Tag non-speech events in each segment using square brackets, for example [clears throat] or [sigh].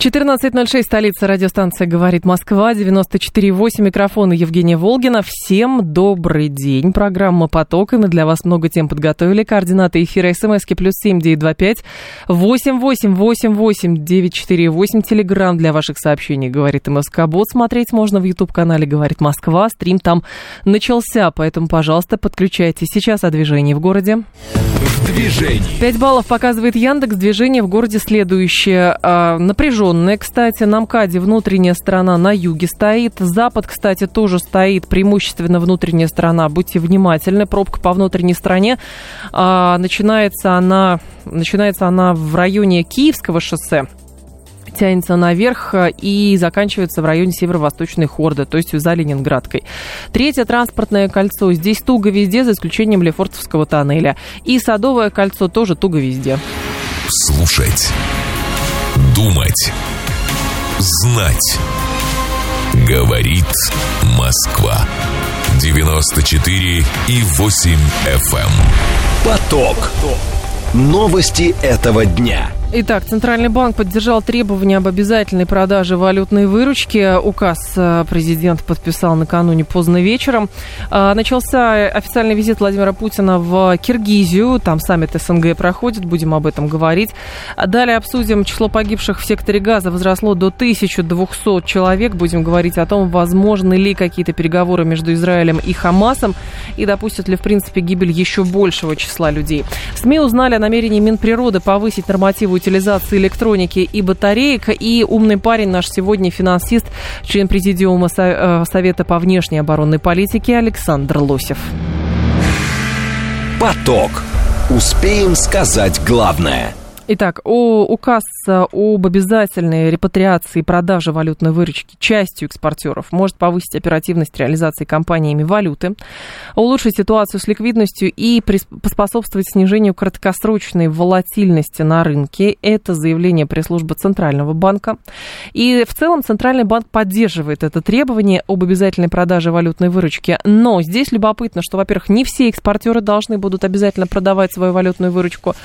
14.06, столица радиостанция «Говорит Москва», 94.8, микрофон Евгения Волгина. Всем добрый день. Программа «Поток», и мы для вас много тем подготовили. Координаты эфира смски плюс семь девять два пять восемь восемь восемь восемь девять четыре восемь. Телеграмм для ваших сообщений «Говорит МСК Бот». Смотреть можно в YouTube-канале «Говорит Москва». Стрим там начался, поэтому, пожалуйста, подключайтесь. Сейчас о движении в городе. В движении. 5 баллов показывает Яндекс. Движение в городе следующее. А, напряженное, кстати. На МКАДе внутренняя сторона на юге стоит. Запад, кстати, тоже стоит. Преимущественно внутренняя сторона. Будьте внимательны. Пробка по внутренней стороне. А, начинается, она, начинается она в районе Киевского шоссе тянется наверх и заканчивается в районе северо-восточной Хорды, то есть за Ленинградкой. Третье транспортное кольцо. Здесь туго везде, за исключением Лефортовского тоннеля. И Садовое кольцо тоже туго везде. Слушать. Думать. Знать. Говорит Москва. 94 и 8 FM. Поток. Новости этого дня. Итак, Центральный банк поддержал требования об обязательной продаже валютной выручки. Указ э, президент подписал накануне поздно вечером. А, начался официальный визит Владимира Путина в Киргизию. Там саммит СНГ проходит, будем об этом говорить. Далее обсудим число погибших в секторе газа возросло до 1200 человек. Будем говорить о том, возможны ли какие-то переговоры между Израилем и Хамасом и допустят ли, в принципе, гибель еще большего числа людей. СМИ узнали о намерении Минприроды повысить нормативы утилизации электроники и батареек. И умный парень наш сегодня финансист, член президиума э, Совета по внешней оборонной политике Александр Лосев. Поток. Успеем сказать главное – Итак, о, указ об обязательной репатриации и продаже валютной выручки частью экспортеров может повысить оперативность реализации компаниями валюты, улучшить ситуацию с ликвидностью и поспособствовать снижению краткосрочной волатильности на рынке. Это заявление пресс-службы Центрального банка. И в целом Центральный банк поддерживает это требование об обязательной продаже валютной выручки. Но здесь любопытно, что, во-первых, не все экспортеры должны будут обязательно продавать свою валютную выручку.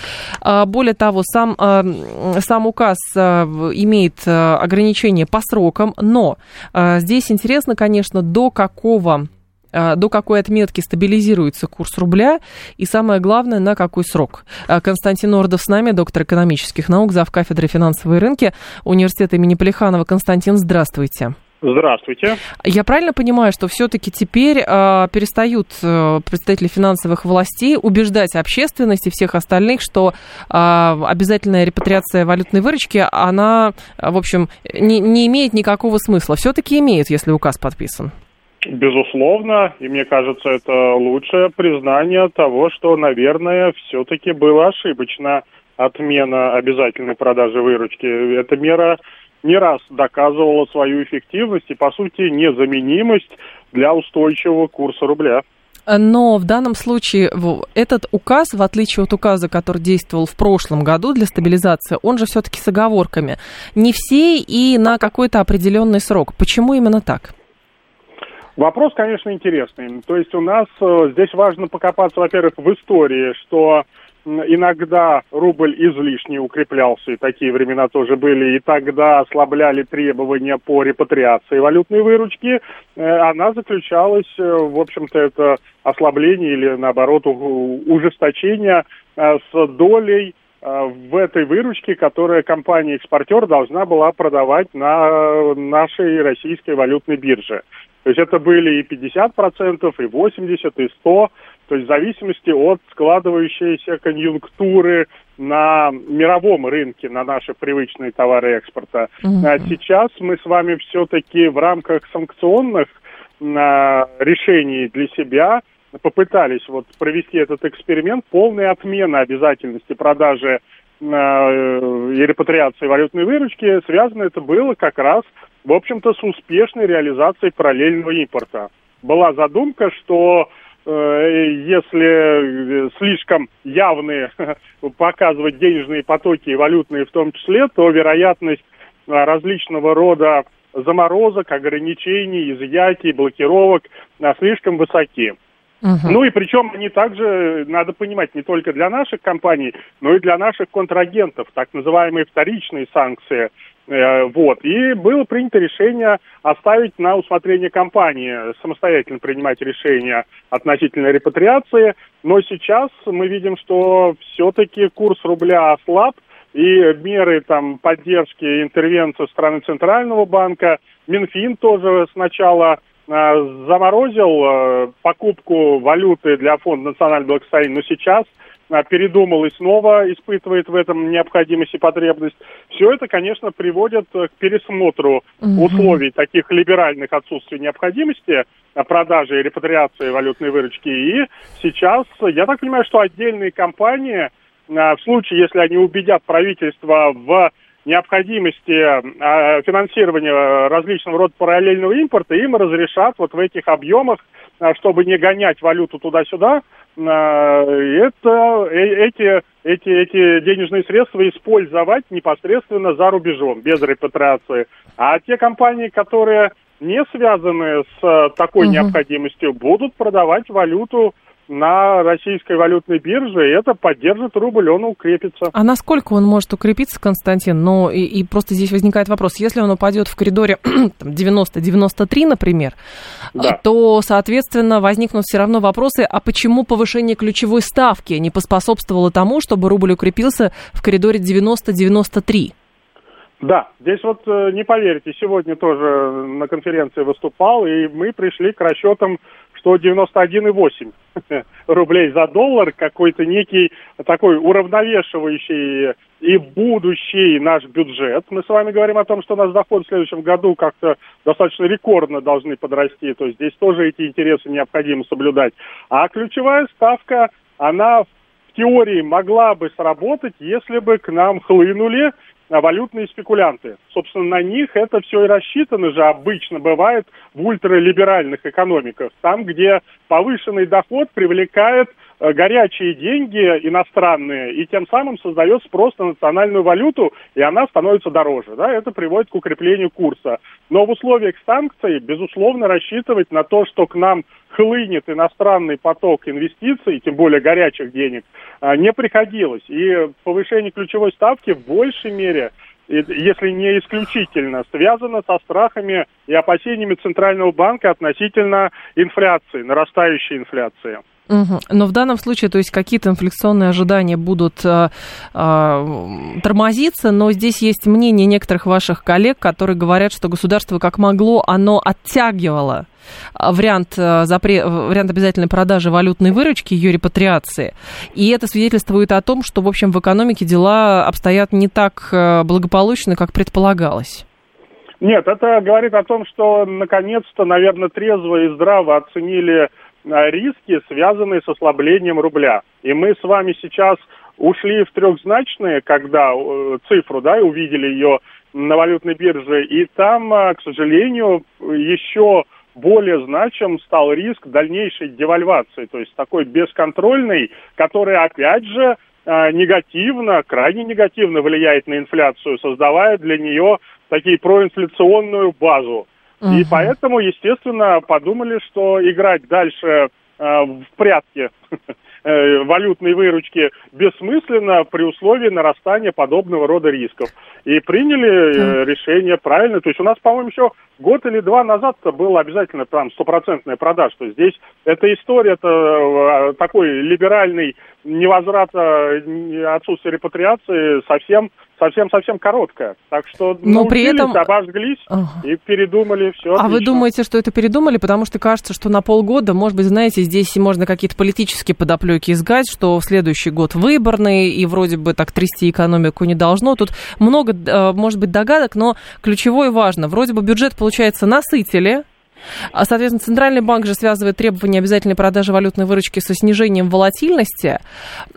А, более того, сам, э, сам указ э, имеет э, ограничения по срокам, но здесь интересно, конечно, до какого до какой отметки стабилизируется курс рубля и, самое главное, на какой срок. Константин Ордов с нами, доктор экономических наук, зав. кафедры финансовые рынки Университета имени Плеханова. Константин, здравствуйте. Здравствуйте. Я правильно понимаю, что все-таки теперь э, перестают э, представители финансовых властей убеждать общественность и всех остальных, что э, обязательная репатриация валютной выручки, она, в общем, не, не имеет никакого смысла. Все-таки имеет, если указ подписан. Безусловно, и мне кажется, это лучшее признание того, что, наверное, все-таки была ошибочна отмена обязательной продажи выручки. Эта мера не раз доказывала свою эффективность и, по сути, незаменимость для устойчивого курса рубля. Но в данном случае этот указ, в отличие от указа, который действовал в прошлом году для стабилизации, он же все-таки с оговорками. Не все и на какой-то определенный срок. Почему именно так? Вопрос, конечно, интересный. То есть у нас э, здесь важно покопаться, во-первых, в истории, что иногда рубль излишне укреплялся, и такие времена тоже были, и тогда ослабляли требования по репатриации валютной выручки, э, она заключалась, э, в общем-то, это ослабление или, наоборот, ужесточение э, с долей в этой выручке, которая компания-экспортер должна была продавать на нашей российской валютной бирже. То есть это были и 50%, и 80%, и 100%. То есть в зависимости от складывающейся конъюнктуры на мировом рынке, на наши привычные товары экспорта. Mm-hmm. А сейчас мы с вами все-таки в рамках санкционных а, решений для себя попытались вот провести этот эксперимент полной отмены обязательности продажи а, и репатриации валютной выручки. Связано это было как раз, в общем-то, с успешной реализацией параллельного импорта. Была задумка, что Э, если слишком явные [laughs] показывать денежные потоки, валютные в том числе, то вероятность различного рода заморозок, ограничений, изъятий, блокировок слишком высоки. Угу. Ну и причем они также, надо понимать, не только для наших компаний, но и для наших контрагентов, так называемые вторичные санкции. Э, вот. И было принято решение оставить на усмотрение компании самостоятельно принимать решения относительно репатриации. Но сейчас мы видим, что все-таки курс рубля ослаб, и меры там поддержки, интервенции страны Центрального банка, Минфин тоже сначала Э, заморозил э, покупку валюты для Фонда национального благосостояния, но сейчас передумал и снова испытывает в этом необходимость и потребность. Все это, конечно, приводит к пересмотру угу. условий таких либеральных отсутствий необходимости продажи и репатриации валютной выручки. И сейчас, я так понимаю, что отдельные компании, в случае, если они убедят правительство в необходимости э, финансирования различного рода параллельного импорта, им разрешат вот в этих объемах, э, чтобы не гонять валюту туда-сюда, э, это, эти, эти, эти денежные средства использовать непосредственно за рубежом, без репатриации. А те компании, которые не связаны с такой угу. необходимостью, будут продавать валюту на российской валютной бирже, и это поддержит рубль, он укрепится. А насколько он может укрепиться, Константин? Ну, и, и просто здесь возникает вопрос, если он упадет в коридоре [clears throat] 90-93, например, да. то, соответственно, возникнут все равно вопросы, а почему повышение ключевой ставки не поспособствовало тому, чтобы рубль укрепился в коридоре 90-93? Да, здесь вот э, не поверите, сегодня тоже на конференции выступал, и мы пришли к расчетам, что 91,8 [laughs] рублей за доллар, какой-то некий такой уравновешивающий и будущий наш бюджет. Мы с вами говорим о том, что у нас доходы в следующем году как-то достаточно рекордно должны подрасти, то есть здесь тоже эти интересы необходимо соблюдать. А ключевая ставка, она в теории могла бы сработать, если бы к нам хлынули валютные спекулянты. Собственно, на них это все и рассчитано же обычно бывает в ультралиберальных экономиках. Там, где повышенный доход привлекает горячие деньги иностранные и тем самым создает спрос на национальную валюту, и она становится дороже. Да? Это приводит к укреплению курса. Но в условиях санкций, безусловно, рассчитывать на то, что к нам хлынет иностранный поток инвестиций, тем более горячих денег, а, не приходилось. И повышение ключевой ставки в большей мере если не исключительно, связано со страхами и опасениями Центрального банка относительно инфляции, нарастающей инфляции. Угу. Но в данном случае, то есть какие-то инфляционные ожидания будут э, э, тормозиться, но здесь есть мнение некоторых ваших коллег, которые говорят, что государство как могло, оно оттягивало вариант, запре... вариант обязательной продажи валютной выручки, ее репатриации. И это свидетельствует о том, что, в общем, в экономике дела обстоят не так благополучно, как предполагалось. Нет, это говорит о том, что наконец-то, наверное, трезво и здраво оценили риски, связанные с ослаблением рубля. И мы с вами сейчас ушли в трехзначные, когда э, цифру, да, увидели ее на валютной бирже, и там, э, к сожалению, еще более значим стал риск дальнейшей девальвации, то есть такой бесконтрольный, который, опять же, негативно, крайне негативно влияет на инфляцию, создавая для нее такие проинфляционную базу. И поэтому, естественно, подумали, что играть дальше э, в прятки валютной выручки бессмысленно при условии нарастания подобного рода рисков. И приняли э, решение правильно. То есть у нас, по-моему, еще год или два назад было обязательно там стопроцентная продажа. То есть здесь эта история, это э, такой либеральный невозврат, отсутствие репатриации совсем совсем-совсем короткая. Так что Но при этом... обожглись ага. и передумали все. А вы думаете, что это передумали? Потому что кажется, что на полгода, может быть, знаете, здесь можно какие-то политические подоплеки изгать, что в следующий год выборный, и вроде бы так трясти экономику не должно. Тут много, э, может быть, догадок, но ключевое важно. Вроде бы бюджет, получается, насытили, соответственно, Центральный банк же связывает требования обязательной продажи валютной выручки со снижением волатильности.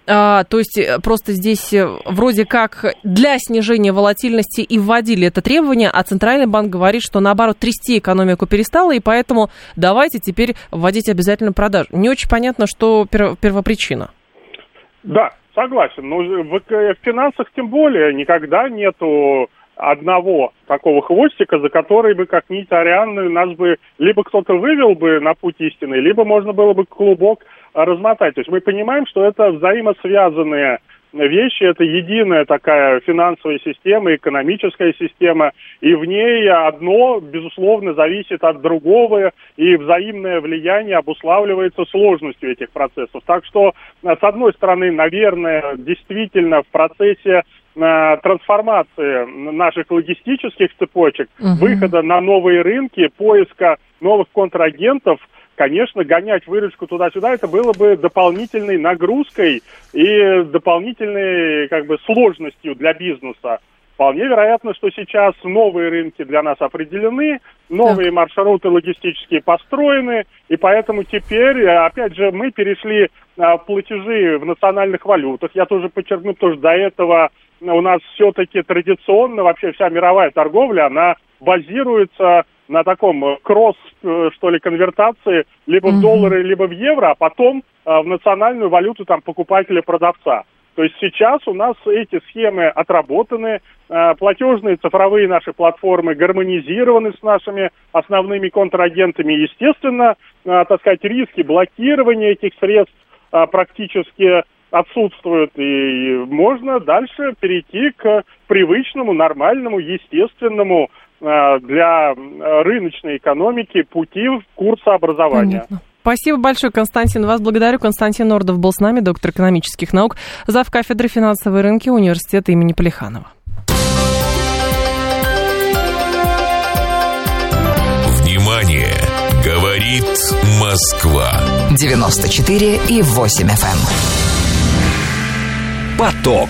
А, то есть э, просто здесь э, вроде как для снижения волатильности и вводили это требование, а Центральный банк говорит, что наоборот трясти экономику перестало, и поэтому давайте теперь вводить обязательную продажу. Не очень понятно, что первопричина. Да, согласен. Но в, в финансах тем более никогда нету одного такого хвостика, за который бы, как нить Арианны, нас бы либо кто-то вывел бы на путь истины, либо можно было бы клубок размотать. То есть мы понимаем, что это взаимосвязанные вещи, это единая такая финансовая система, экономическая система, и в ней одно, безусловно, зависит от другого, и взаимное влияние обуславливается сложностью этих процессов. Так что, с одной стороны, наверное, действительно в процессе э, трансформации наших логистических цепочек, угу. выхода на новые рынки, поиска новых контрагентов – конечно, гонять выручку туда-сюда, это было бы дополнительной нагрузкой и дополнительной как бы сложностью для бизнеса. Вполне вероятно, что сейчас новые рынки для нас определены, новые так. маршруты логистические построены, и поэтому теперь, опять же, мы перешли а, платежи в национальных валютах. Я тоже подчеркну, потому что до этого у нас все-таки традиционно вообще вся мировая торговля, она базируется на таком э, кросс, э, что ли, конвертации либо в доллары, либо в евро, а потом э, в национальную валюту там покупателя-продавца. То есть сейчас у нас эти схемы отработаны, платежные цифровые наши платформы гармонизированы с нашими основными контрагентами. Естественно, так сказать, риски блокирования этих средств практически отсутствуют, и можно дальше перейти к привычному, нормальному, естественному для рыночной экономики пути курса образования. Понятно. Спасибо большое, Константин. Вас благодарю. Константин Нордов был с нами, доктор экономических наук, зав. кафедры финансовые рынки университета имени Полиханова. Внимание! Говорит Москва. 94 и 8 FM. Эм. Поток.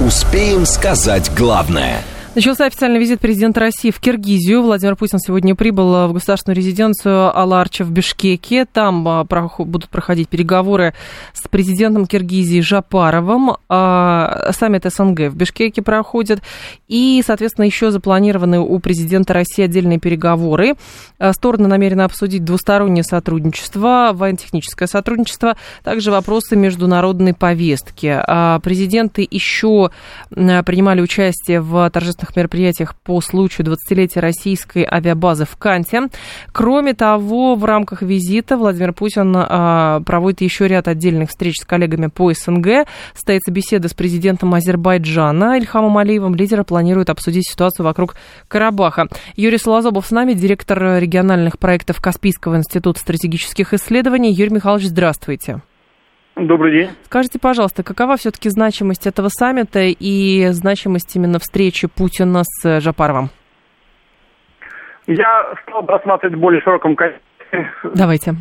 Успеем сказать главное – Начался официальный визит президента России в Киргизию. Владимир Путин сегодня прибыл в государственную резиденцию Аларча в Бишкеке. Там а, будут проходить переговоры с президентом Киргизии Жапаровым. А, саммит СНГ в Бишкеке проходит. И, соответственно, еще запланированы у президента России отдельные переговоры. А, стороны намерены обсудить двустороннее сотрудничество, военно-техническое сотрудничество, также вопросы международной повестки. Президенты еще принимали участие в торжественном торжественных мероприятиях по случаю 20-летия российской авиабазы в Канте. Кроме того, в рамках визита Владимир Путин а, проводит еще ряд отдельных встреч с коллегами по СНГ. Состоится беседа с президентом Азербайджана Ильхамом Алиевым. Лидеры планируют обсудить ситуацию вокруг Карабаха. Юрий Солозобов с нами, директор региональных проектов Каспийского института стратегических исследований. Юрий Михайлович, здравствуйте. Добрый день. Скажите, пожалуйста, какова все-таки значимость этого саммита и значимость именно встречи Путина с Жапаровым? Я стал бы рассматривать в более широком контексте. Давайте.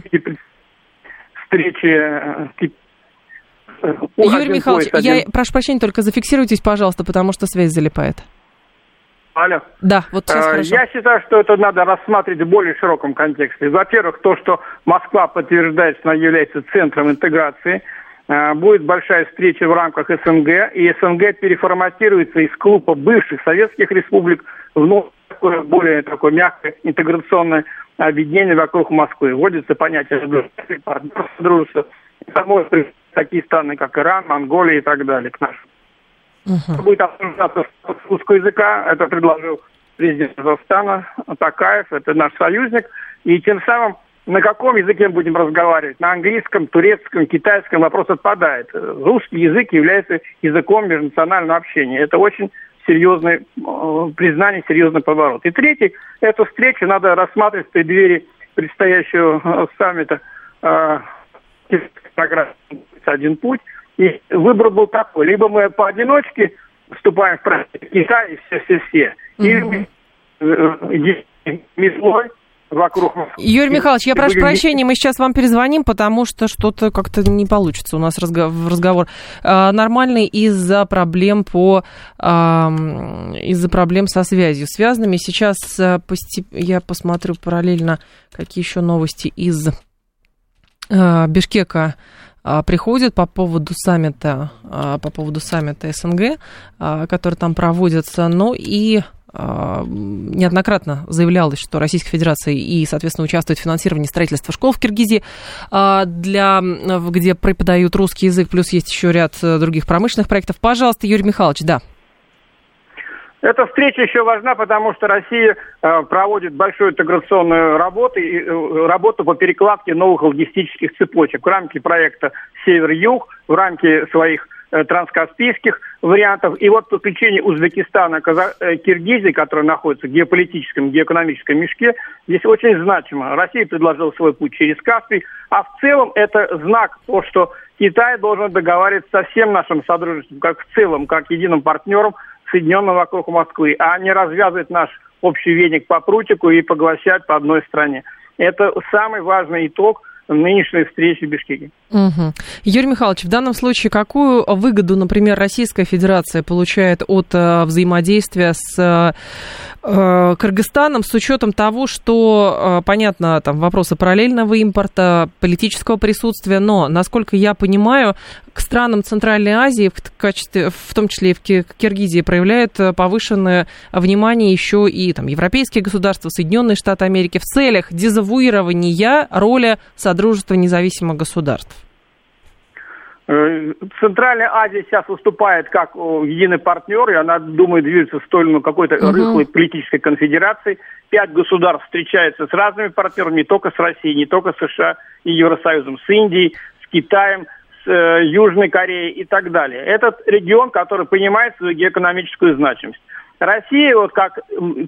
Встречи э, Юрий Михайлович, я прошу прощения, только зафиксируйтесь, пожалуйста, потому что связь залипает. Алло. Да, вот сейчас э, хорошо. Я считаю, что это надо рассматривать в более широком контексте. Во-первых, то, что Москва подтверждает, что она является центром интеграции. Э, будет большая встреча в рамках СНГ, и СНГ переформатируется из клуба бывших советских республик в такое, более такое мягкое интеграционное объединение вокруг Москвы. Вводится понятие партнерства, дружества. Может такие страны, как Иран, Монголия и так далее, к нашим. Угу. Будет обсуждаться русского языка, это предложил президент Казахстана Такаев, это наш союзник, и тем самым на каком языке мы будем разговаривать? На английском, турецком, китайском вопрос отпадает. Русский язык является языком межнационального общения. Это очень серьезное э, признание, серьезный поворот. И третий, эту встречу надо рассматривать в преддверии предстоящего э, саммита э, программы «Один путь», и выбор был такой. Либо мы поодиночке вступаем в проект Китая и все-все-все. Или мы э, метлой вокруг Юрий Михайлович, я прошу прощения, мы сейчас вам перезвоним, потому что что-то как-то не получится у нас разговор. А, нормальный из-за проблем по а, из-за проблем со связью связанными. Сейчас а, постеп... я посмотрю параллельно, какие еще новости из а, Бишкека а, приходят по поводу саммита, а, по поводу саммита СНГ, а, который там проводится, но и неоднократно заявлялось, что Российская Федерация и, соответственно, участвует в финансировании строительства школ в Киргизии, для, где преподают русский язык, плюс есть еще ряд других промышленных проектов. Пожалуйста, Юрий Михайлович, да. Эта встреча еще важна, потому что Россия э, проводит большую интеграционную работу, э, работу по перекладке новых логистических цепочек в рамке проекта «Север-Юг», в рамке своих э, транскаспийских вариантов. И вот подключение Узбекистана. Э, Киргизии, которая находится в геополитическом, геоэкономическом мешке, здесь очень значимо. Россия предложила свой путь через Каспий, а в целом это знак то, что Китай должен договариваться со всем нашим содружеством, как в целом, как единым партнером – соединенным вокруг Москвы, а не развязывать наш общий веник по прутику и поглощать по одной стране. Это самый важный итог нынешней встречи в Бишкеке. Угу. Юрий Михайлович, в данном случае какую выгоду, например, Российская Федерация получает от э, взаимодействия с э, Кыргызстаном с учетом того, что, э, понятно, там вопросы параллельного импорта, политического присутствия, но, насколько я понимаю, к странам Центральной Азии, в качестве, в том числе и в Киргизии, проявляют повышенное внимание еще и там, европейские государства, Соединенные Штаты Америки в целях дезавуирования роли Содружества независимых государств. Э, Центральная Азия сейчас выступает как единый партнер, и она думает двигаться в сторону какой-то угу. рыхлой политической конфедерации. Пять государств встречаются с разными партнерами, не только с Россией, не только с США и Евросоюзом, с Индией, с Китаем, э, Южной Кореей и так далее. Этот регион, который понимает свою геоэкономическую значимость. Россия, вот как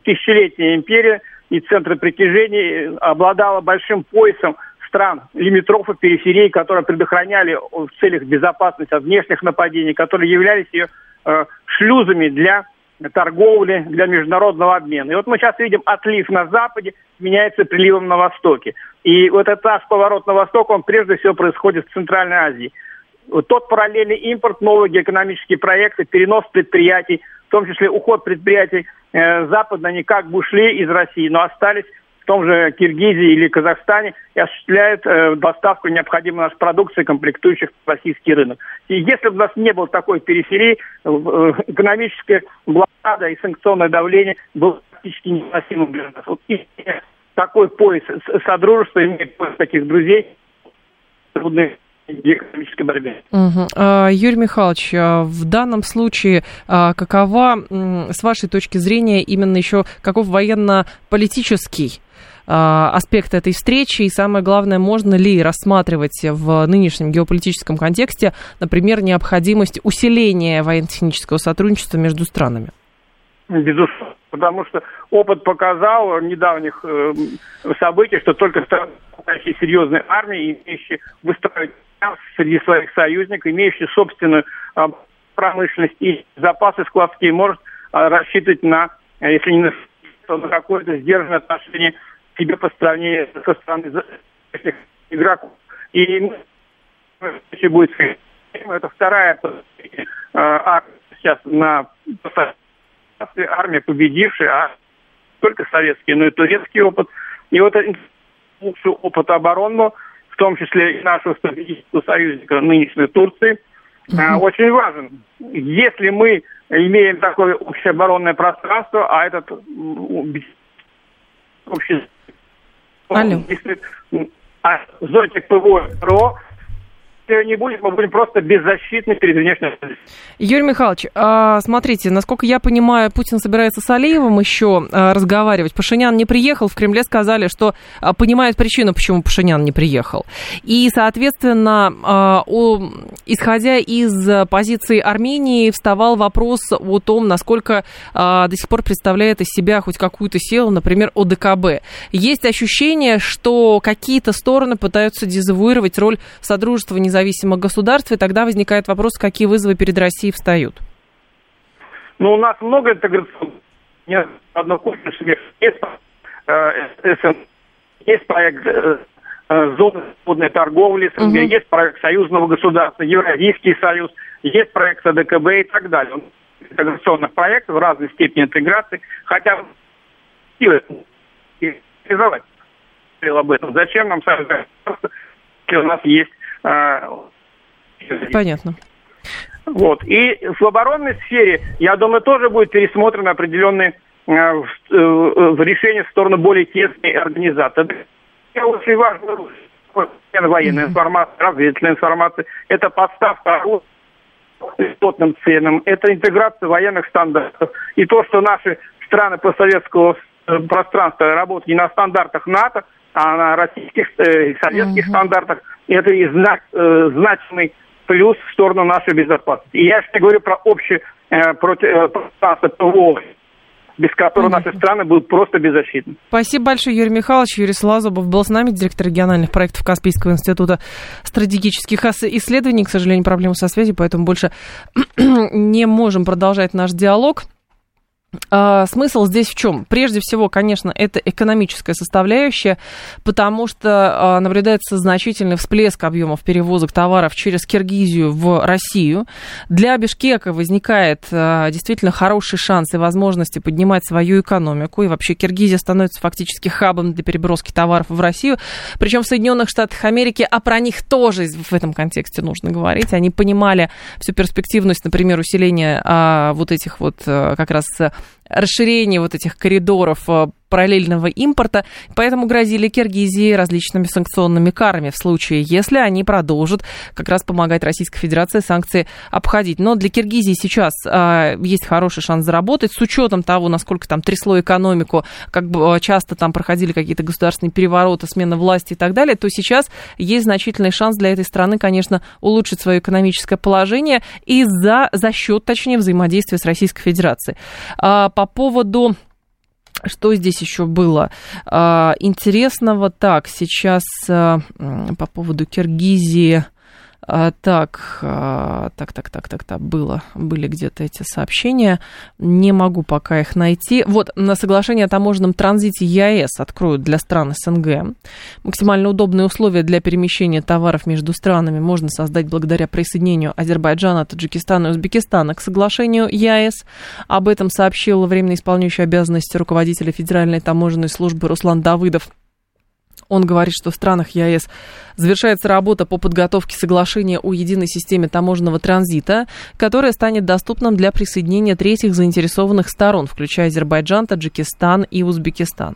тысячелетняя империя и центр притяжения, обладала большим поясом стран, лимитрофов, периферий, которые предохраняли в целях безопасности от внешних нападений, которые являлись ее э, шлюзами для торговли, для международного обмена. И вот мы сейчас видим отлив на Западе, меняется приливом на Востоке. И вот этот наш поворот на Восток, он прежде всего происходит в Центральной Азии. Вот тот параллельный импорт, новые экономические проекты, перенос предприятий, в том числе уход предприятий э, западно, они как бы ушли из России, но остались в том же Киргизии или Казахстане и осуществляют э, доставку необходимой нашей продукции, комплектующих российский рынок. И если бы у нас не было такой периферии, э, экономическая блокада и санкционное давление было практически невыносимым для нас. Вот и такой пояс содружества, имеет пояс таких друзей, трудных экономической борьбе. Угу. Юрий Михайлович, а в данном случае а, какова, с вашей точки зрения, именно еще каков военно-политический аспект этой встречи, и самое главное, можно ли рассматривать в нынешнем геополитическом контексте, например, необходимость усиления военно-технического сотрудничества между странами? Безусловно, потому что опыт показал недавних э, событий, что только страны серьезной армии, имеющие выстраивать среди своих союзников, имеющие собственную э, промышленность и запасы складские, может э, рассчитывать на, если не на, то на какое-то сдержанное отношение себе по стране со стороны игроков. И если будет это вторая э, армия сейчас на армия победившая, а только советский, но и турецкий опыт. И вот опыт оборонного, в том числе и нашего стратегического союзника нынешней Турции, uh-huh. очень важен. Если мы имеем такое общее оборонное пространство, а этот общий Алло. А зонтик ПВО РО не будет, мы будем просто беззащитны перед внешним. Юрий Михайлович, а, смотрите, насколько я понимаю, Путин собирается с Алиевым еще а, разговаривать. Пашинян не приехал, в Кремле сказали, что а, понимают причину, почему Пашинян не приехал. И, соответственно, исходя из позиции Армении, вставал вопрос о том, насколько до сих пор представляет из себя хоть какую-то силу, например, ОДКБ. Есть ощущение, что какие-то стороны пытаются дезавуировать роль Содружества независимых государств, и тогда возникает вопрос, какие вызовы перед Россией встают? Ну, у нас много интеграционных. Нет, есть, э, есть проект э, э, зоны свободной торговли угу. есть проект союзного государства, Евразийский союз, есть проект АДКБ и так далее. Интеграционных проектов в разной степени интеграции, хотя реализовать об этом. Зачем нам союз у нас есть Понятно. Вот. И в оборонной сфере, я думаю, тоже будет пересмотрено определенные э, э, решения в сторону более тесной организации. Это очень важно военная информация, разведывательная информация, это подставка оружия льготным ценам, это интеграция военных стандартов. И то, что наши страны постсоветского э, пространства работают не на стандартах НАТО, а на российских э, советских uh-huh. стандартах, это и знак, э, значимый плюс в сторону нашей безопасности. И я сейчас говорю про общее э, э, пространство ПВО, без которого наши страны будут просто беззащитны. Спасибо большое, Юрий Михайлович. Юрий Слазубов был с нами, директор региональных проектов Каспийского института стратегических исследований. К сожалению, проблемы со связью, поэтому больше [clears throat] не можем продолжать наш диалог. А, смысл здесь в чем? Прежде всего, конечно, это экономическая составляющая, потому что а, наблюдается значительный всплеск объемов перевозок товаров через Киргизию в Россию. Для Бишкека возникает а, действительно хороший шанс и возможности поднимать свою экономику, и вообще Киргизия становится фактически хабом для переброски товаров в Россию, причем в Соединенных Штатах Америки, а про них тоже в этом контексте нужно говорить. Они понимали всю перспективность, например, усиления вот этих вот как раз расширение вот этих коридоров э, параллельного импорта, поэтому грозили Киргизии различными санкционными карами в случае, если они продолжат как раз помогать Российской Федерации санкции обходить. Но для Киргизии сейчас а, есть хороший шанс заработать, с учетом того, насколько там трясло экономику, как бы а, часто там проходили какие-то государственные перевороты, смена власти и так далее, то сейчас есть значительный шанс для этой страны, конечно, улучшить свое экономическое положение и за, за счет, точнее, взаимодействия с Российской Федерацией. А, по поводу что здесь еще было а, интересного? Так, сейчас а, по поводу Киргизии. А, так, а, так, так, так, так, так, было, были где-то эти сообщения. Не могу пока их найти. Вот, на соглашение о таможенном транзите ЕАЭС откроют для стран СНГ. Максимально удобные условия для перемещения товаров между странами можно создать благодаря присоединению Азербайджана, Таджикистана и Узбекистана к соглашению ЕАЭС. Об этом сообщил временно исполняющий обязанности руководителя Федеральной таможенной службы Руслан Давыдов. Он говорит, что в странах ЕАЭС завершается работа по подготовке соглашения о единой системе таможенного транзита, которая станет доступным для присоединения третьих заинтересованных сторон, включая Азербайджан, Таджикистан и Узбекистан.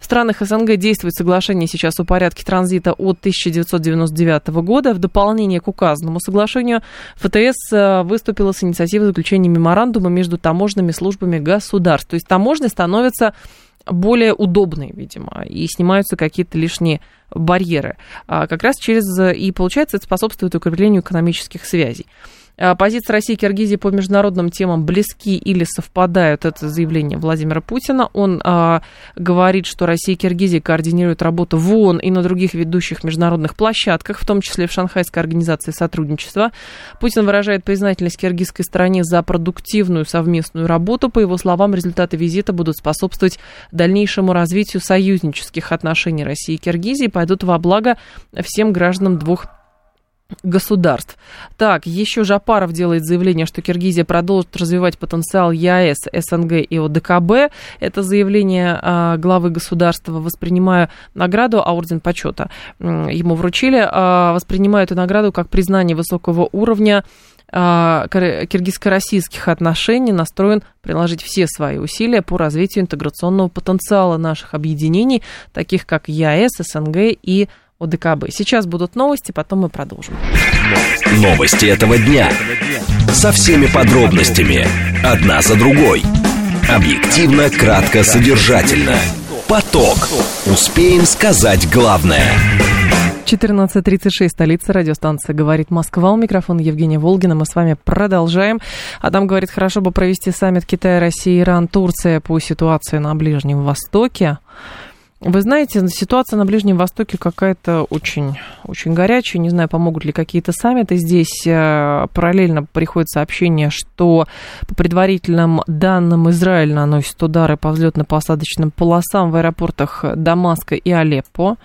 В странах СНГ действует соглашение сейчас о порядке транзита от 1999 года. В дополнение к указанному соглашению ФТС э, выступила с инициативой заключения меморандума между таможенными службами государств. То есть таможня становится более удобные, видимо, и снимаются какие-то лишние барьеры. А как раз через... И получается, это способствует укреплению экономических связей. А, позиции России и Киргизии по международным темам близки или совпадают. Это заявление Владимира Путина. Он а, говорит, что Россия и Киргизия координируют работу в ООН и на других ведущих международных площадках, в том числе в Шанхайской организации сотрудничества. Путин выражает признательность киргизской стороне за продуктивную совместную работу. По его словам, результаты визита будут способствовать дальнейшему развитию союзнических отношений России и Киргизии, пойдут во благо всем гражданам двух государств. Так, еще Жапаров делает заявление, что Киргизия продолжит развивать потенциал ЕАЭС, СНГ и ОДКБ. Это заявление а, главы государства. Воспринимаю награду, а орден почета ему вручили. А, воспринимаю эту награду как признание высокого уровня а, киргизско-российских отношений настроен приложить все свои усилия по развитию интеграционного потенциала наших объединений, таких как ЕАЭС, СНГ и ОДКБ. Сейчас будут новости, потом мы продолжим. Новости этого дня. Со всеми подробностями. Одна за другой. Объективно, кратко, содержательно. Поток. Успеем сказать главное. 14.36, столица радиостанция «Говорит Москва». У микрофона Евгения Волгина. Мы с вами продолжаем. Адам говорит, хорошо бы провести саммит Китая, России, Иран, Турция по ситуации на Ближнем Востоке. Вы знаете, ситуация на Ближнем Востоке какая-то очень, очень горячая. Не знаю, помогут ли какие-то саммиты. Здесь э, параллельно приходит сообщение, что по предварительным данным Израиль наносит удары по взлетно-посадочным полосам в аэропортах Дамаска и Алеппо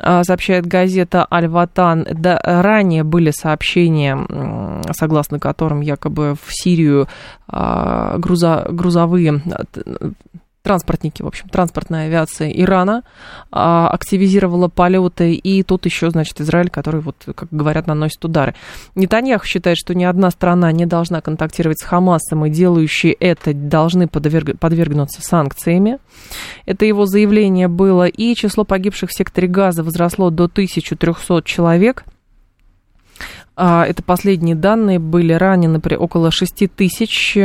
э, сообщает газета Аль-Ватан. Да, ранее были сообщения, согласно которым якобы в Сирию э, груза, грузовые транспортники, в общем, транспортная авиация Ирана а, активизировала полеты, и тут еще, значит, Израиль, который, вот, как говорят, наносит удары. Нетаньяху считает, что ни одна страна не должна контактировать с Хамасом, и делающие это должны подверг... подвергнуться санкциями. Это его заявление было, и число погибших в секторе газа возросло до 1300 человек – это последние данные. Были ранены при около 6 тысяч.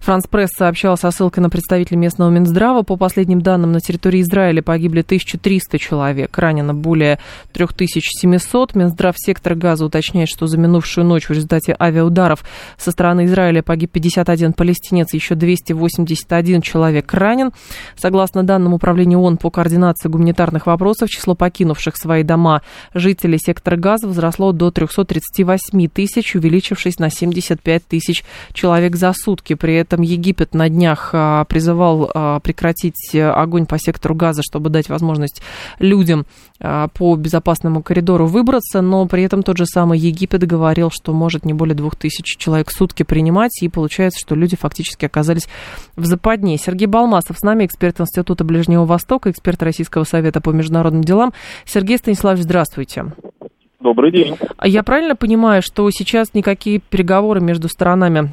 Франс Пресс сообщал со ссылкой на представителя местного Минздрава. По последним данным, на территории Израиля погибли 1300 человек, ранено более 3700. Минздрав сектора газа уточняет, что за минувшую ночь в результате авиаударов со стороны Израиля погиб 51 палестинец, еще 281 человек ранен. Согласно данным Управления ООН по координации гуманитарных вопросов, число покинувших свои дома жителей сектора газа возросло до 338 тысяч, увеличившись на 75 тысяч человек за сутки. При этом Египет на днях а, призывал а, прекратить огонь по сектору газа, чтобы дать возможность людям а, по безопасному коридору выбраться, но при этом тот же самый Египет говорил, что может не более двух тысяч человек в сутки принимать, и получается, что люди фактически оказались в западне. Сергей Балмасов с нами, эксперт Института Ближнего Востока, эксперт Российского совета по международным делам. Сергей Станиславович, здравствуйте. Добрый день. Я правильно понимаю, что сейчас никакие переговоры между сторонами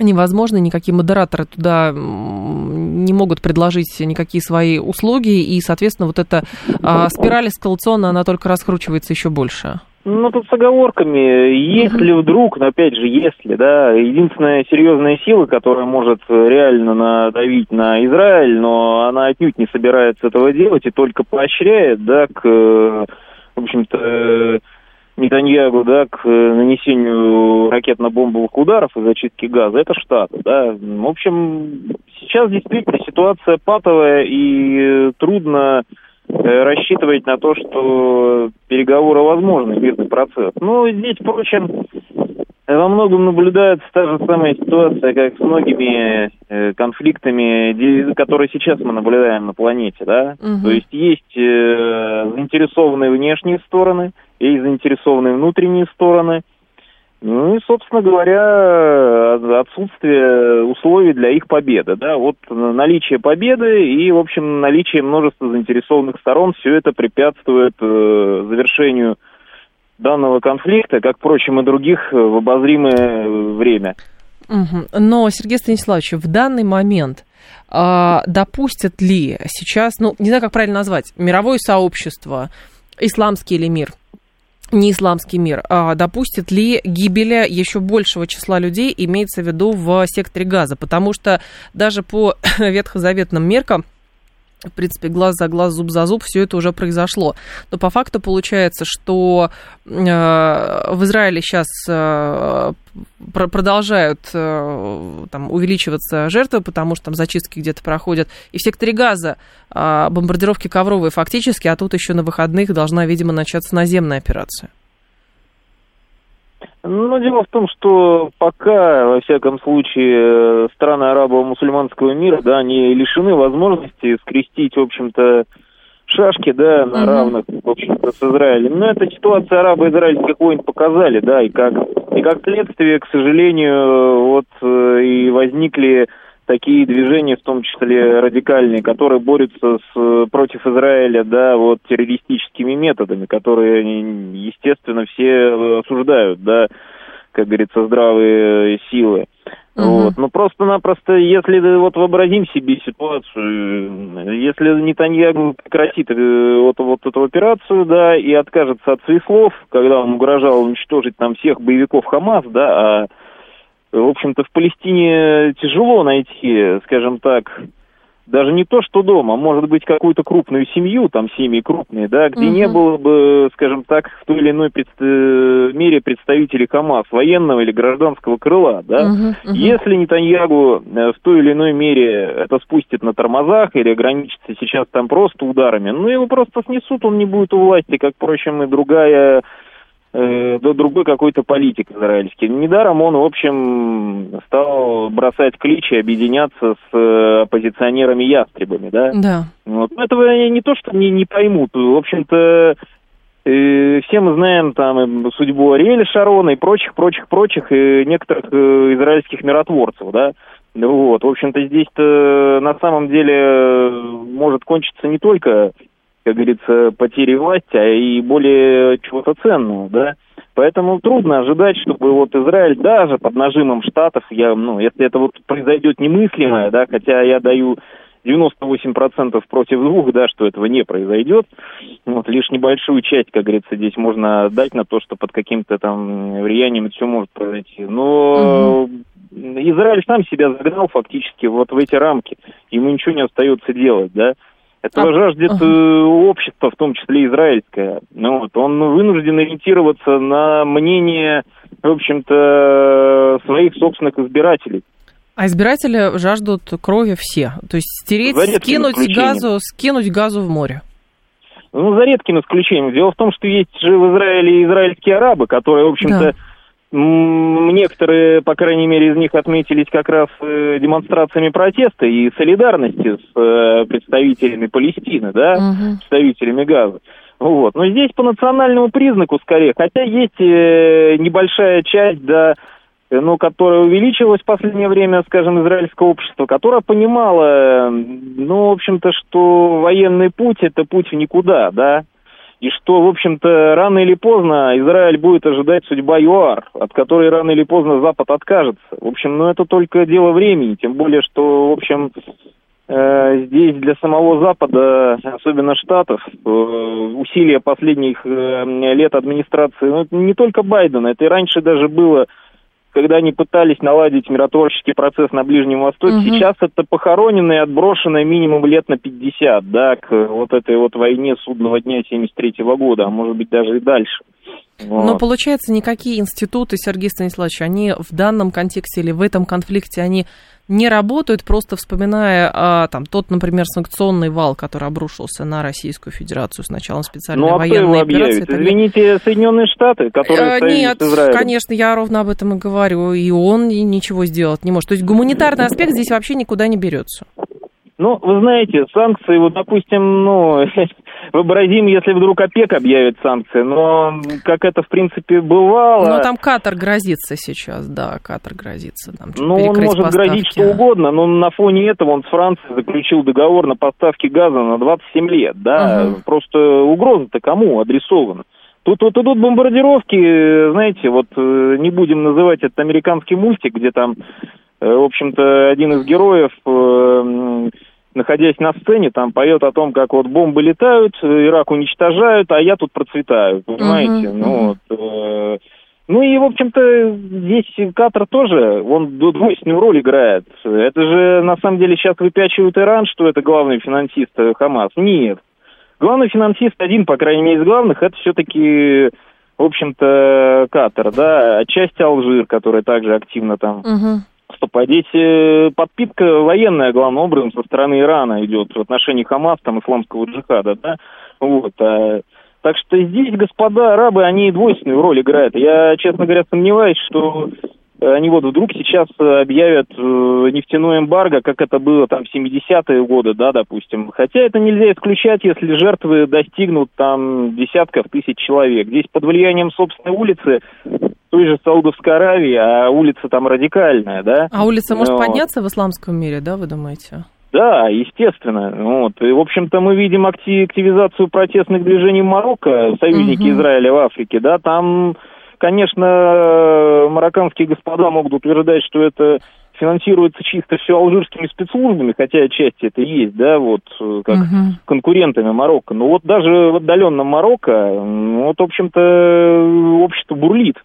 невозможно, никакие модераторы туда не могут предложить никакие свои услуги, и, соответственно, вот эта а, спираль эскалационная, она только раскручивается еще больше. Ну, тут с оговорками. Если вдруг, но опять же, если, да, единственная серьезная сила, которая может реально надавить на Израиль, но она отнюдь не собирается этого делать и только поощряет, да, к, в общем-то, Нетаньягу, да, к э, нанесению ракетно-бомбовых ударов и зачистке газа, это Штаты, да. В общем, сейчас действительно ситуация патовая и э, трудно э, рассчитывать на то, что переговоры возможны, мирный процесс. Но здесь, впрочем, во многом наблюдается та же самая ситуация, как с многими конфликтами, которые сейчас мы наблюдаем на планете, да. Угу. То есть есть заинтересованные внешние стороны, есть заинтересованные внутренние стороны. Ну и, собственно говоря, отсутствие условий для их победы. Да? Вот наличие победы и, в общем, наличие множества заинтересованных сторон, все это препятствует э, завершению данного конфликта, как, впрочем, и других, э, в обозримое время. Но, Сергей Станиславович, в данный момент а, допустят ли сейчас, ну, не знаю, как правильно назвать, мировое сообщество, исламский или мир, не исламский мир, а допустит ли гибели еще большего числа людей, имеется в виду в секторе газа, потому что даже по [laughs] ветхозаветным меркам в принципе, глаз за глаз, зуб за зуб, все это уже произошло. Но по факту получается, что э, в Израиле сейчас э, продолжают э, там, увеличиваться жертвы, потому что там зачистки где-то проходят. И в секторе газа бомбардировки ковровые фактически, а тут еще на выходных должна, видимо, начаться наземная операция. Ну, дело в том, что пока, во всяком случае, страны арабо-мусульманского мира, да, они лишены возможности скрестить, в общем-то, шашки, да, на равных, в общем-то, с Израилем. Но эта ситуация арабо-израильских войн показали, да, и как, и как следствие, к сожалению, вот э, и возникли такие движения, в том числе радикальные, которые борются с, против Израиля, да, вот террористическими методами, которые, естественно, все осуждают, да, как говорится, здравые силы. Uh-huh. Вот. Но просто-напросто, если вот вообразим себе ситуацию, если Нетаньягу прекратит э, вот, вот эту операцию, да, и откажется от своих слов, когда он угрожал уничтожить там всех боевиков Хамас, да, а в общем-то, в Палестине тяжело найти, скажем так, даже не то, что дома, может быть, какую-то крупную семью, там семьи крупные, да, где угу. не было бы, скажем так, в той или иной пред... Э, мере представителей КАМАЗ, военного или гражданского крыла, да. Угу, угу. Если Нетаньягу э, в той или иной мере это спустит на тормозах или ограничится сейчас там просто ударами, ну, его просто снесут, он не будет у власти, как, впрочем, и другая э, другой какой-то политик израильский. Недаром он, в общем, стал бросать кличи, объединяться с э, оппозиционерами-ястребами, да? Да. Вот. Этого не то, что не, не поймут. В общем-то, э, все мы знаем там судьбу Ариэля Шарона и прочих, прочих, прочих, и некоторых э, израильских миротворцев, да? Вот, в общем-то, здесь-то на самом деле может кончиться не только как говорится, потери власти, а и более чего-то ценного, да. Поэтому трудно ожидать, чтобы вот Израиль даже под нажимом Штатов, я, ну, если это вот произойдет немыслимое, да, хотя я даю 98% против двух, да, что этого не произойдет. Вот, лишь небольшую часть, как говорится, здесь можно отдать на то, что под каким-то там влиянием это все может произойти. Но угу. Израиль сам себя загнал фактически вот в эти рамки. Ему ничего не остается делать, да. Этого а... жаждет uh общество, в том числе израильское. Ну, вот, он вынужден ориентироваться на мнение, в общем-то, своих собственных избирателей. А избиратели жаждут крови все. То есть стереть, скинуть газу, скинуть газу в море. Ну, за редким исключением. Дело в том, что есть же в Израиле израильские арабы, которые, в общем-то, да Некоторые, по крайней мере, из них отметились как раз э, демонстрациями протеста и солидарности с э, представителями Палестины, да, угу. представителями Газа. Вот. Но здесь по национальному признаку скорее, хотя есть э, небольшая часть, да, ну, которая увеличилась в последнее время, скажем, израильского общества, которая понимала, ну, в общем-то, что военный путь – это путь в никуда, да, и что, в общем-то, рано или поздно Израиль будет ожидать судьба ЮАР, от которой рано или поздно Запад откажется. В общем, ну это только дело времени, тем более, что, в общем, э, здесь для самого Запада, особенно Штатов, э, усилия последних э, лет администрации, ну, не только Байдена, это и раньше даже было когда они пытались наладить миротворческий процесс на Ближнем Востоке, угу. сейчас это похоронено и отброшено минимум лет на 50, да, к вот этой вот войне судного дня 73 -го года, а может быть даже и дальше. Но получается, никакие институты, Сергей Станиславович, они в данном контексте или в этом конфликте, они не работают, просто вспоминая а, там тот, например, санкционный вал, который обрушился на Российскую Федерацию с началом специальной ну, а военной операции. Это... Извините, Соединенные Штаты, которые а, Нет, конечно, я ровно об этом и говорю, и он ничего сделать не может. То есть гуманитарный аспект здесь вообще никуда не берется. Ну, вы знаете, санкции, вот, допустим, ну, [laughs] вообразим, если вдруг ОПЕК объявит санкции, но как это, в принципе, бывало... Ну, там Катар грозится сейчас, да, Катар грозится. Там, ну, он может поставки. грозить что угодно, но на фоне этого он с Францией заключил договор на поставки газа на 27 лет, да, угу. просто угроза-то кому адресована? Тут вот идут бомбардировки, знаете, вот э, не будем называть это американский мультик, где там, э, в общем-то, один из героев э, находясь на сцене, там поет о том, как вот бомбы летают, Ирак уничтожают, а я тут процветаю, понимаете? Uh-huh, ну, вот, э, ну и, в общем-то, здесь Катар тоже, он двойственную роль играет. Это же, на самом деле, сейчас выпячивают Иран, что это главный финансист Хамас. Нет. Главный финансист, один, по крайней мере, из главных, это все-таки, в общем-то, Катар, да, отчасти Алжир, который также активно там... Uh-huh Здесь э, подпитка военная, главным образом, со стороны Ирана идет в отношении Хамас, там, исламского джихада, да, вот. А, так что здесь, господа арабы, они двойственную роль играют. Я, честно говоря, сомневаюсь, что они вот вдруг сейчас объявят э, нефтяное эмбарго, как это было там в 70-е годы, да, допустим. Хотя это нельзя исключать, если жертвы достигнут там десятков тысяч человек. Здесь под влиянием собственной улицы той же Саудовской Аравии, а улица там радикальная, да. А улица может вот. подняться в исламском мире, да, вы думаете? Да, естественно. Вот. И, в общем-то, мы видим активизацию протестных движений Марокко, союзники угу. Израиля в Африке, да, там, конечно, марокканские господа могут утверждать, что это финансируется чисто все алжирскими спецслужбами, хотя отчасти это и есть, да, вот, как угу. конкурентами Марокко. Но вот даже в отдаленном Марокко, вот, в общем-то, общество бурлит.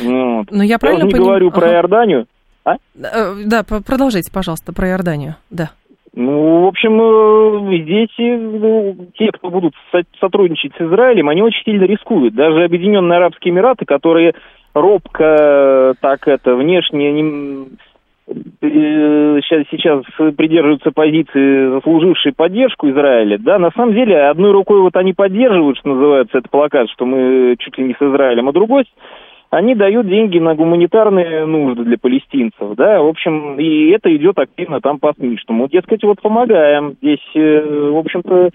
Вот. Но я правильно я поним... говорю про ага. Иорданию. А? Э, да, продолжите, пожалуйста, про Иорданию. Да. Ну, в общем, э, здесь ну, те, кто будут сотрудничать с Израилем, они очень сильно рискуют. Даже Объединенные Арабские Эмираты, которые робко так это внешне не, сейчас, сейчас придерживаются позиции, заслужившей поддержку Израиля, да, на самом деле одной рукой вот они поддерживают, что называется, это плакат, что мы чуть ли не с Израилем, а другой они дают деньги на гуманитарные нужды для палестинцев, да, в общем, и это идет активно там по СМИ, что мы, дескать, вот помогаем. Здесь, э, в общем-то,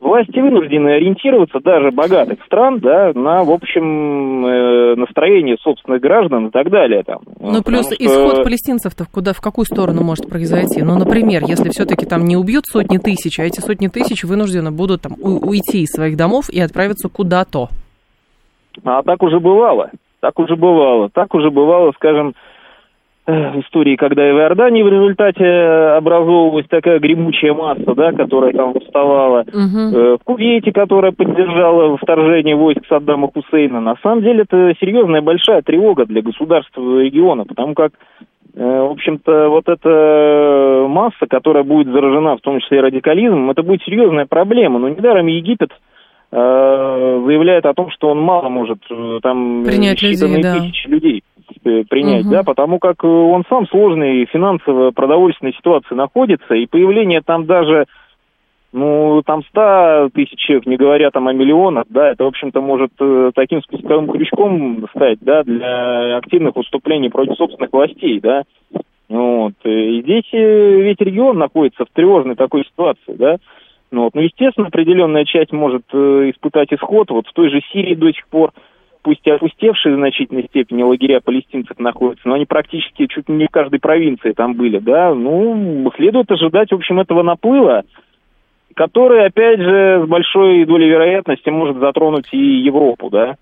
власти вынуждены ориентироваться, даже богатых стран, да, на, в общем, э, настроение собственных граждан и так далее. Там. Ну, плюс что... исход палестинцев-то куда, в какую сторону может произойти? Ну, например, если все-таки там не убьют сотни тысяч, а эти сотни тысяч вынуждены будут там уйти из своих домов и отправиться куда-то. А так уже бывало. Так уже бывало. Так уже бывало, скажем, в истории, когда и в Иордании в результате образовывалась такая гремучая масса, да, которая там вставала, угу. в Кувейте, которая поддержала вторжение войск Саддама Хусейна. На самом деле это серьезная большая тревога для государства региона, потому как в общем-то, вот эта масса, которая будет заражена, в том числе и радикализмом, это будет серьезная проблема. Но недаром Египет заявляет о том, что он мало может там Принять считанные людей, да. тысячи людей принять, Мгм. да, потому как э, он сам в сложной финансово-продовольственной ситуации находится, и появление там даже, ну, там 100 тысяч человек, не говоря там о миллионах, да, это, в общем-то, может э, таким спусковым крючком стать, да, для активных выступлений против собственных властей, да. Вот. И здесь э, ведь регион находится в тревожной такой ситуации, да. Ну, вот. ну, естественно, определенная часть может э, испытать исход. Вот в той же Сирии до сих пор пусть и опустевшие в значительной степени лагеря палестинцев находятся, но они практически чуть не в каждой провинции там были, да, ну, следует ожидать, в общем, этого наплыва, который, опять же, с большой долей вероятности может затронуть и Европу, да.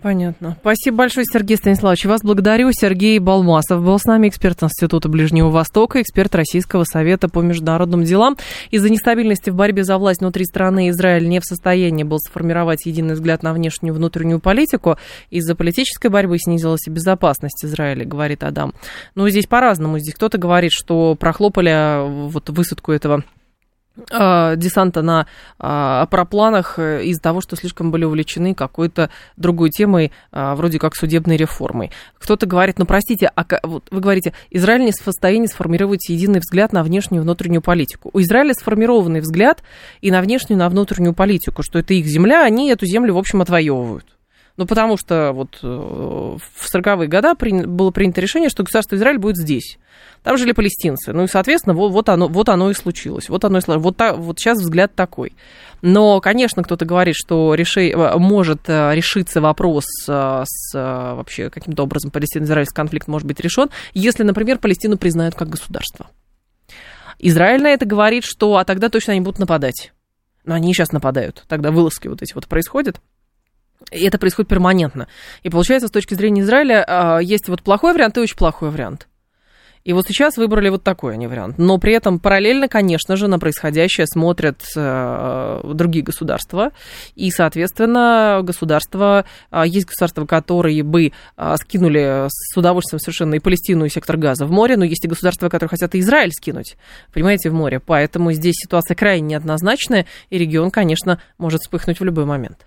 Понятно. Спасибо большое, Сергей Станиславович. Вас благодарю. Сергей Балмасов был с нами, эксперт Института Ближнего Востока, эксперт Российского совета по международным делам. Из-за нестабильности в борьбе за власть внутри страны Израиль не в состоянии был сформировать единый взгляд на внешнюю и внутреннюю политику. Из-за политической борьбы снизилась и безопасность Израиля, говорит Адам. Но здесь по-разному. Здесь кто-то говорит, что прохлопали вот высадку этого десанта на э, парапланах э, из-за того, что слишком были увлечены какой-то другой темой, э, вроде как судебной реформой. Кто-то говорит, ну простите, а вот вы говорите, Израиль не в состоянии сформировать единый взгляд на внешнюю и внутреннюю политику. У Израиля сформированный взгляд и на внешнюю, и на внутреннюю политику, что это их земля, они эту землю, в общем, отвоевывают. Ну, потому что вот э, в 40-е годы было принято решение, что государство Израиль будет здесь. Там жили палестинцы. Ну и, соответственно, вот, вот, оно, вот оно и случилось. Вот, оно и случилось. Вот, та- вот сейчас взгляд такой. Но, конечно, кто-то говорит, что реши, э, может э, решиться вопрос с вообще каким-то образом палестино-израильский конфликт может быть решен, если, например, Палестину признают как государство. Израиль на это говорит, что а тогда точно они будут нападать. Но они сейчас нападают. Тогда вылазки вот эти вот происходят. И это происходит перманентно. И получается, с точки зрения Израиля, а, есть вот плохой вариант и очень плохой вариант. И вот сейчас выбрали вот такой они вариант. Но при этом параллельно, конечно же, на происходящее смотрят э, другие государства. И, соответственно, государства, э, есть государства, которые бы э, скинули с удовольствием совершенно и Палестину, и сектор газа в море, но есть и государства, которые хотят и Израиль скинуть, понимаете, в море. Поэтому здесь ситуация крайне неоднозначная, и регион, конечно, может вспыхнуть в любой момент.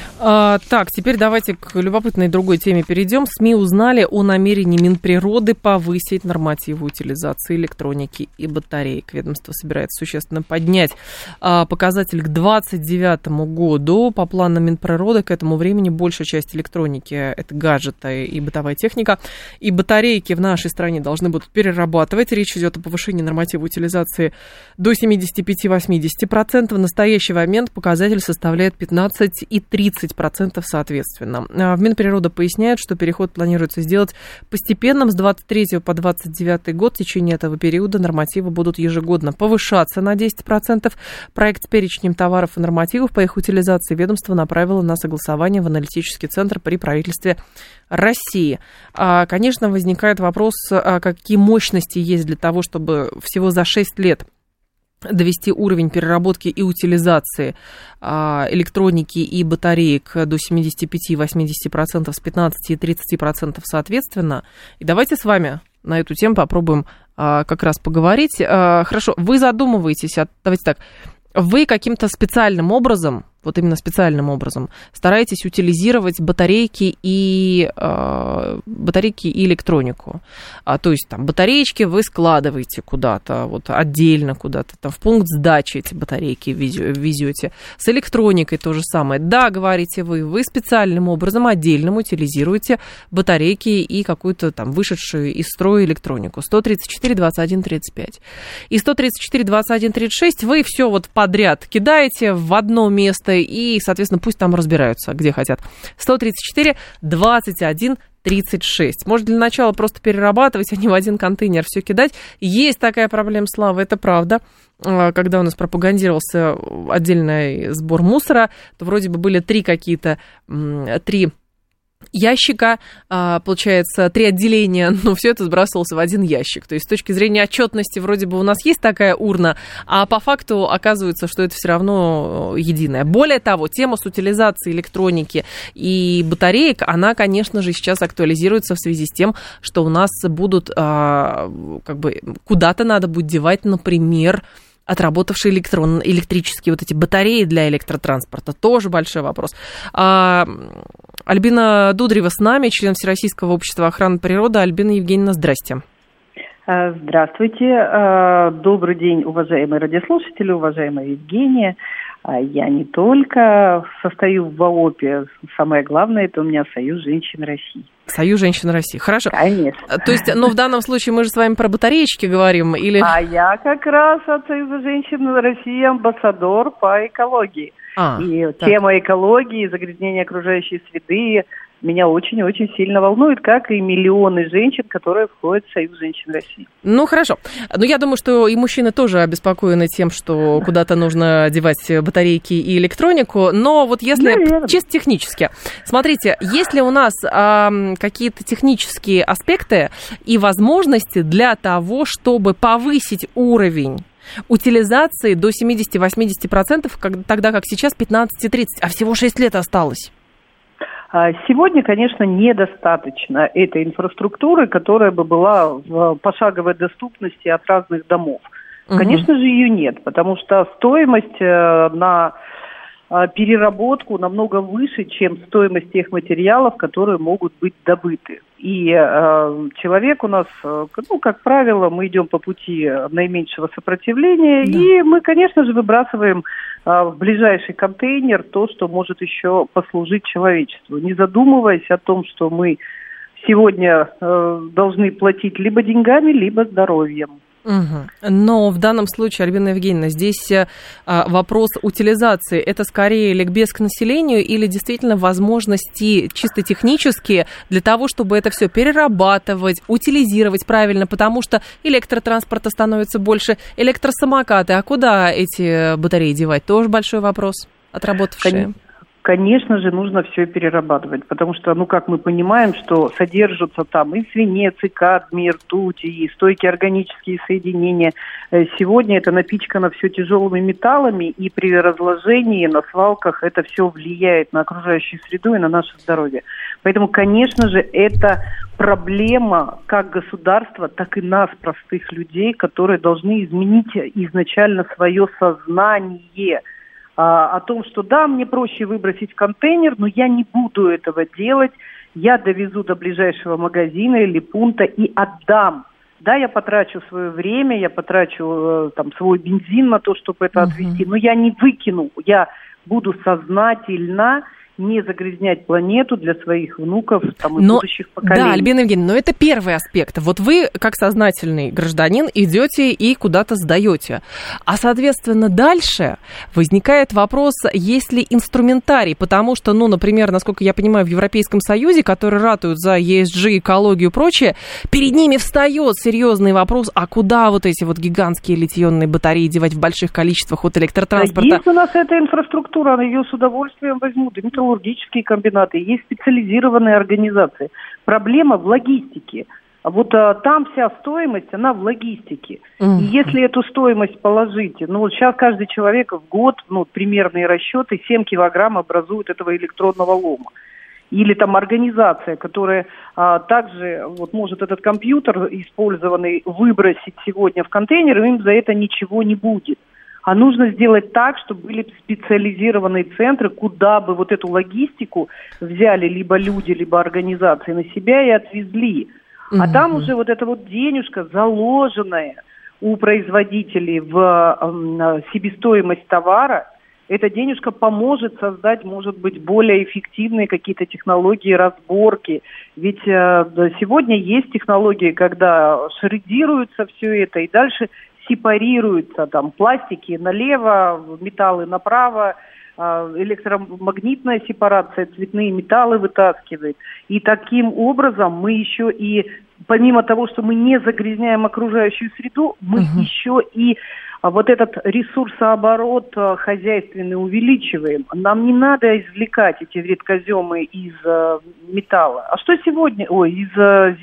А, так, теперь давайте к любопытной другой теме перейдем. СМИ узнали о намерении Минприроды повысить нормативы утилизации электроники и батареек. Ведомство собирается существенно поднять а, показатель к 2029 году. По планам Минприроды к этому времени большая часть электроники – это гаджеты и бытовая техника. И батарейки в нашей стране должны будут перерабатывать. Речь идет о повышении норматива утилизации до 75-80%. В настоящий момент показатель составляет 15 и 30 10% соответственно. А В Минприрода поясняют, что переход планируется сделать постепенным с 23 по 29 год. В течение этого периода нормативы будут ежегодно повышаться на 10%. Проект с перечнем товаров и нормативов по их утилизации ведомство направило на согласование в аналитический центр при правительстве России. А, Конечно, возникает вопрос, а какие мощности есть для того, чтобы всего за 6 лет довести уровень переработки и утилизации а, электроники и батареек до 75-80%, с 15 и 30% соответственно. И давайте с вами на эту тему попробуем а, как раз поговорить. А, хорошо, вы задумываетесь, давайте так, вы каким-то специальным образом, вот именно специальным образом, стараетесь утилизировать батарейки и э, батарейки и электронику. А, то есть там батареечки вы складываете куда-то, вот отдельно куда-то, там в пункт сдачи эти батарейки везете. С электроникой то же самое. Да, говорите вы, вы специальным образом отдельно утилизируете батарейки и какую-то там вышедшую из строя электронику. 134, 21, 35. И 134, 21, 36 вы все вот подряд кидаете в одно место и, соответственно, пусть там разбираются, где хотят. 134, 21, 36. Может, для начала просто перерабатывать, а не в один контейнер все кидать. Есть такая проблема, Слава, это правда. А, когда у нас пропагандировался отдельный сбор мусора, то вроде бы были три какие-то, три ящика, а, получается, три отделения, [laughs] но все это сбрасывалось в один ящик. То есть с точки зрения отчетности вроде бы у нас есть такая урна, а по факту оказывается, что это все равно э, единое. Более того, тема с утилизацией электроники и батареек, она, конечно же, сейчас актуализируется в связи с тем, что у нас будут, а, как бы, куда-то надо будет девать, например, отработавшие электрон, электрические вот эти батареи для электротранспорта. Тоже большой вопрос. А, Альбина Дудрева с нами, член Всероссийского общества охраны природы. Альбина Евгеньевна, здрасте. А, здравствуйте. А, добрый день, уважаемые радиослушатели, уважаемая Евгения. А я не только состою в ВООПе, самое главное, это у меня Союз женщин России. Союз женщин России. Хорошо. Конечно. То есть, но ну, в данном случае мы же с вами про батареечки говорим, или... А я как раз от Союза женщин России амбассадор по экологии. А, и так. тема экологии, загрязнения окружающей среды, меня очень-очень сильно волнует, как и миллионы женщин, которые входят в Союз женщин России. Ну, хорошо. Но я думаю, что и мужчины тоже обеспокоены тем, что куда-то нужно девать батарейки и электронику. Но вот если Наверное. чисто технически, смотрите, есть ли у нас э, какие-то технические аспекты и возможности для того, чтобы повысить уровень утилизации до 70-80%, тогда как сейчас 15-30%, а всего 6 лет осталось? А сегодня, конечно, недостаточно этой инфраструктуры, которая бы была в пошаговой доступности от разных домов. Угу. Конечно же, ее нет, потому что стоимость э, на переработку намного выше, чем стоимость тех материалов, которые могут быть добыты. И э, человек у нас, э, ну, как правило, мы идем по пути наименьшего сопротивления, да. и мы, конечно же, выбрасываем э, в ближайший контейнер то, что может еще послужить человечеству, не задумываясь о том, что мы сегодня э, должны платить либо деньгами, либо здоровьем. Угу. Но в данном случае, Альбина Евгеньевна, здесь а, вопрос утилизации. Это скорее ликбез к населению или действительно возможности чисто технические для того, чтобы это все перерабатывать, утилизировать правильно, потому что электротранспорта становится больше, электросамокаты. А куда эти батареи девать? Тоже большой вопрос, отработавшие. Конечно. Конечно же, нужно все перерабатывать, потому что, ну, как мы понимаем, что содержатся там и свинец, и кадмий, и ртуть, и стойкие органические соединения. Э, сегодня это напичкано все тяжелыми металлами, и при разложении на свалках это все влияет на окружающую среду и на наше здоровье. Поэтому, конечно же, это проблема как государства, так и нас, простых людей, которые должны изменить изначально свое сознание – о том, что да, мне проще выбросить контейнер, но я не буду этого делать, я довезу до ближайшего магазина или пункта и отдам. Да, я потрачу свое время, я потрачу э, там свой бензин на то, чтобы это uh-huh. отвезти, но я не выкину, я буду сознательно не загрязнять планету для своих внуков там, и но, будущих поколений. Да, Альбина Евгеньевна, но это первый аспект. Вот вы, как сознательный гражданин, идете и куда-то сдаете. А, соответственно, дальше возникает вопрос, есть ли инструментарий, потому что, ну, например, насколько я понимаю, в Европейском Союзе, которые ратуют за ESG, экологию и прочее, перед ними встает серьезный вопрос, а куда вот эти вот гигантские литионные батареи девать в больших количествах от электротранспорта? Да есть у нас эта инфраструктура, ее с удовольствием возьмут. Металлургические комбинаты, есть специализированные организации. Проблема в логистике. А вот а, там вся стоимость, она в логистике. И если эту стоимость положить, ну вот сейчас каждый человек в год, ну примерные расчеты, 7 килограмм образуют этого электронного лома. Или там организация, которая а, также вот может этот компьютер использованный выбросить сегодня в контейнер, им за это ничего не будет а нужно сделать так, чтобы были специализированные центры, куда бы вот эту логистику взяли либо люди, либо организации на себя и отвезли. А угу. там уже вот эта вот денежка заложенная у производителей в себестоимость товара, эта денежка поможет создать, может быть, более эффективные какие-то технологии разборки. Ведь э, сегодня есть технологии, когда шредируется все это, и дальше сепарируются там пластики налево, металлы направо, а, электромагнитная сепарация, цветные металлы вытаскивает. И таким образом мы еще и, помимо того, что мы не загрязняем окружающую среду, мы угу. еще и а вот этот ресурсооборот э, хозяйственный увеличиваем. Нам не надо извлекать эти редкоземы из металла. А что сегодня? Ой, из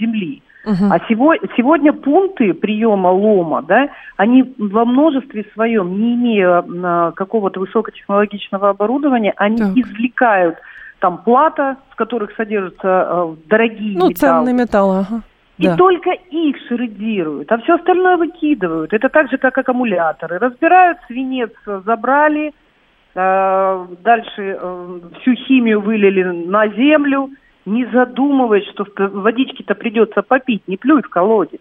земли. Uh-huh. А сегодня, сегодня пункты приема лома, да, они во множестве своем, не имея а, какого-то высокотехнологичного оборудования, они так. извлекают там плата, в которых содержатся а, дорогие ну, металлы. ценные металлы, ага. И да. только их шредируют, а все остальное выкидывают. Это так же, как аккумуляторы. Разбирают, свинец забрали, э, дальше э, всю химию вылили на землю, не задумываясь, что водички-то придется попить, не плюй в колодец.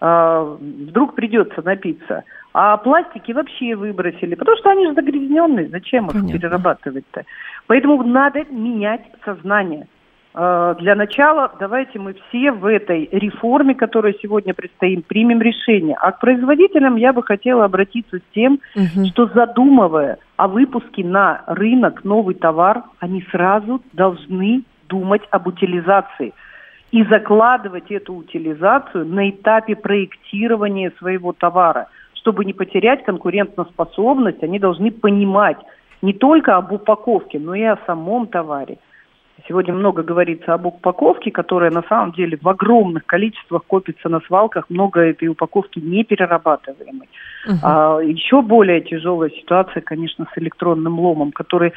Э, вдруг придется напиться. А пластики вообще выбросили, потому что они же загрязненные, зачем их Понятно. перерабатывать-то? Поэтому надо менять сознание. Э, для начала давайте мы все в этой реформе, которая сегодня предстоит, примем решение. А к производителям я бы хотела обратиться с тем, угу. что задумывая о выпуске на рынок новый товар, они сразу должны думать об утилизации и закладывать эту утилизацию на этапе проектирования своего товара. Чтобы не потерять конкурентоспособность, они должны понимать не только об упаковке, но и о самом товаре. Сегодня много говорится об упаковке, которая на самом деле в огромных количествах копится на свалках. Много этой упаковки неперерабатываемой. Uh-huh. А, еще более тяжелая ситуация, конечно, с электронным ломом, который,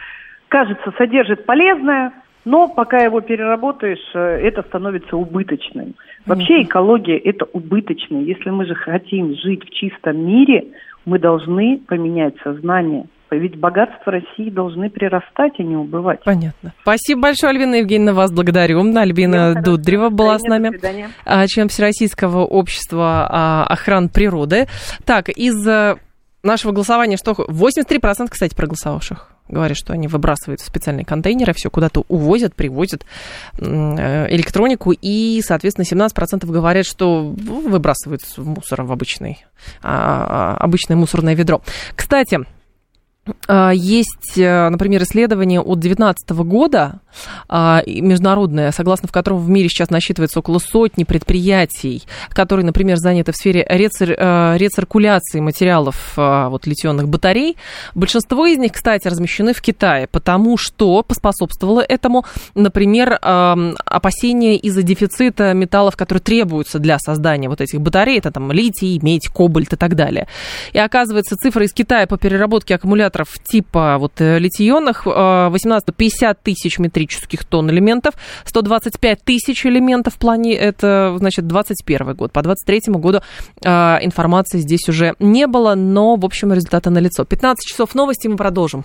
кажется, содержит полезное, но пока его переработаешь, э, это становится убыточным. Вообще экология – это убыточно. Если мы же хотим жить в чистом мире, мы должны поменять сознание – ведь богатства России должны прирастать, а не убывать. Понятно. Спасибо большое, Альбина Евгеньевна, вас благодарю. Альбина Всем Дудрева была с нами, а, член Всероссийского общества а, охраны природы. Так, из э, нашего голосования что... 83%, кстати, проголосовавших говорят, что они выбрасывают в специальные контейнеры, все куда-то увозят, привозят э, электронику, и, соответственно, 17% говорят, что выбрасывают мусор в обычный, а, обычное мусорное ведро. Кстати, а, есть, э, например, исследование от 2019 года, а, международное, согласно в котором в мире сейчас насчитывается около сотни предприятий, которые, например, заняты в сфере рецир, э, рециркуляции материалов а, вот, литионных батарей. Большинство из них, кстати, размещены в Китае, потому что поспособствовало этому, например, опасения из-за дефицита металлов, которые требуются для создания вот этих батарей, это там литий, медь, кобальт и так далее. И оказывается, цифра из Китая по переработке аккумуляторов аккумуляторов типа вот литий-ионных 18 50 тысяч метрических тонн элементов, 125 тысяч элементов в плане, это, значит, 21 год. По 23 году э, информации здесь уже не было, но, в общем, результаты налицо. 15 часов новости, мы продолжим.